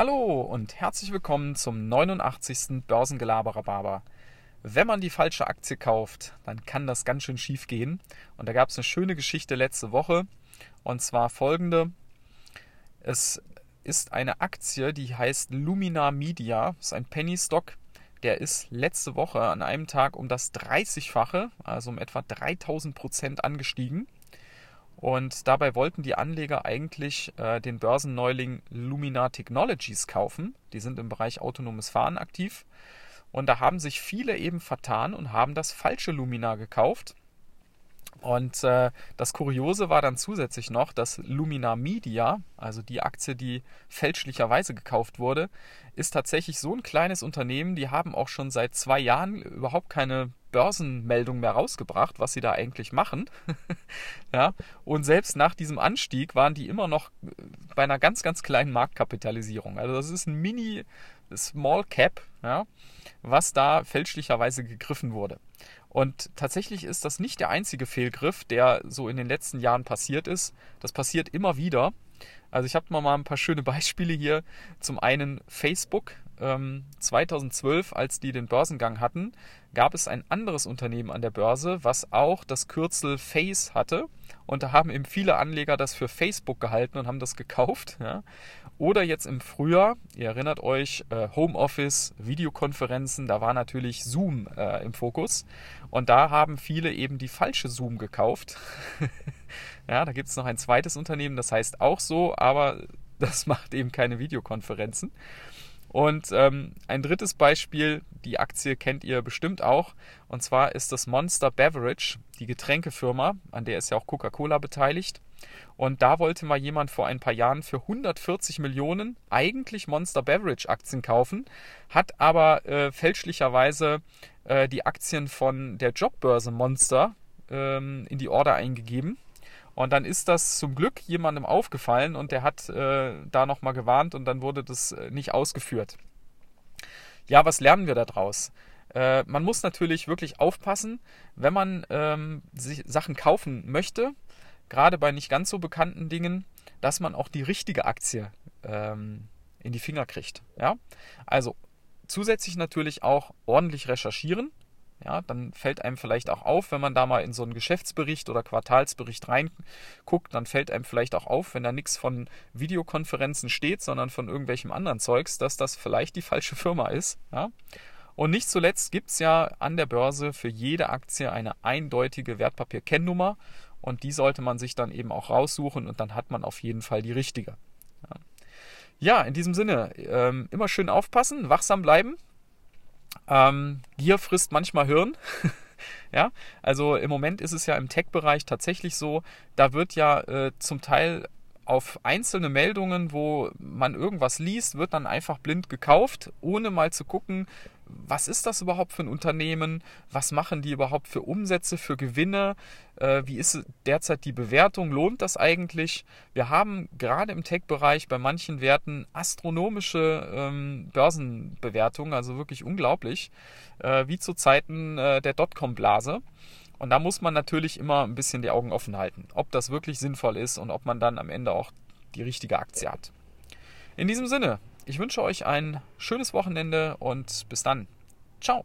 Hallo und herzlich willkommen zum 89. Börsengelaber Wenn man die falsche Aktie kauft, dann kann das ganz schön schief gehen. Und da gab es eine schöne Geschichte letzte Woche. Und zwar folgende. Es ist eine Aktie, die heißt Lumina Media. Das ist ein Penny Stock. Der ist letzte Woche an einem Tag um das 30-fache, also um etwa 3000 Prozent angestiegen. Und dabei wollten die Anleger eigentlich äh, den Börsenneuling Lumina Technologies kaufen. Die sind im Bereich autonomes Fahren aktiv. Und da haben sich viele eben vertan und haben das falsche Lumina gekauft. Und äh, das Kuriose war dann zusätzlich noch, dass Lumina Media, also die Aktie, die fälschlicherweise gekauft wurde, ist tatsächlich so ein kleines Unternehmen, die haben auch schon seit zwei Jahren überhaupt keine Börsenmeldung mehr rausgebracht, was sie da eigentlich machen. ja, und selbst nach diesem Anstieg waren die immer noch bei einer ganz, ganz kleinen Marktkapitalisierung. Also das ist ein Mini Small Cap, ja, was da fälschlicherweise gegriffen wurde. Und tatsächlich ist das nicht der einzige Fehlgriff, der so in den letzten Jahren passiert ist. Das passiert immer wieder. Also ich habe mal ein paar schöne Beispiele hier. Zum einen Facebook. 2012, ähm, als die den Börsengang hatten, gab es ein anderes Unternehmen an der Börse, was auch das Kürzel Face hatte. Und da haben eben viele Anleger das für Facebook gehalten und haben das gekauft. Ja. Oder jetzt im Frühjahr, ihr erinnert euch, äh, Homeoffice, Videokonferenzen, da war natürlich Zoom äh, im Fokus. Und da haben viele eben die falsche Zoom gekauft. ja, da gibt es noch ein zweites Unternehmen, das heißt auch so, aber das macht eben keine Videokonferenzen. Und ähm, ein drittes Beispiel, die Aktie kennt ihr bestimmt auch, und zwar ist das Monster Beverage, die Getränkefirma, an der ist ja auch Coca-Cola beteiligt. Und da wollte mal jemand vor ein paar Jahren für 140 Millionen eigentlich Monster Beverage Aktien kaufen, hat aber äh, fälschlicherweise äh, die Aktien von der Jobbörse Monster ähm, in die Order eingegeben und dann ist das zum Glück jemandem aufgefallen und der hat äh, da nochmal gewarnt und dann wurde das äh, nicht ausgeführt. Ja, was lernen wir daraus? Äh, man muss natürlich wirklich aufpassen, wenn man ähm, sich Sachen kaufen möchte, gerade bei nicht ganz so bekannten Dingen, dass man auch die richtige Aktie ähm, in die Finger kriegt. Ja? Also zusätzlich natürlich auch ordentlich recherchieren. Ja, dann fällt einem vielleicht auch auf, wenn man da mal in so einen Geschäftsbericht oder Quartalsbericht reinguckt, dann fällt einem vielleicht auch auf, wenn da nichts von Videokonferenzen steht, sondern von irgendwelchem anderen Zeugs, dass das vielleicht die falsche Firma ist. Ja? Und nicht zuletzt gibt es ja an der Börse für jede Aktie eine eindeutige Wertpapierkennnummer und die sollte man sich dann eben auch raussuchen und dann hat man auf jeden Fall die richtige. Ja, ja in diesem Sinne, ähm, immer schön aufpassen, wachsam bleiben ähm, Gier frisst manchmal Hirn. ja, also im Moment ist es ja im Tech-Bereich tatsächlich so, da wird ja äh, zum Teil auf einzelne Meldungen, wo man irgendwas liest, wird dann einfach blind gekauft, ohne mal zu gucken, was ist das überhaupt für ein Unternehmen, was machen die überhaupt für Umsätze, für Gewinne, äh, wie ist derzeit die Bewertung, lohnt das eigentlich? Wir haben gerade im Tech-Bereich bei manchen Werten astronomische ähm, Börsenbewertungen, also wirklich unglaublich, äh, wie zu Zeiten äh, der Dotcom-Blase. Und da muss man natürlich immer ein bisschen die Augen offen halten, ob das wirklich sinnvoll ist und ob man dann am Ende auch die richtige Aktie hat. In diesem Sinne, ich wünsche euch ein schönes Wochenende und bis dann. Ciao.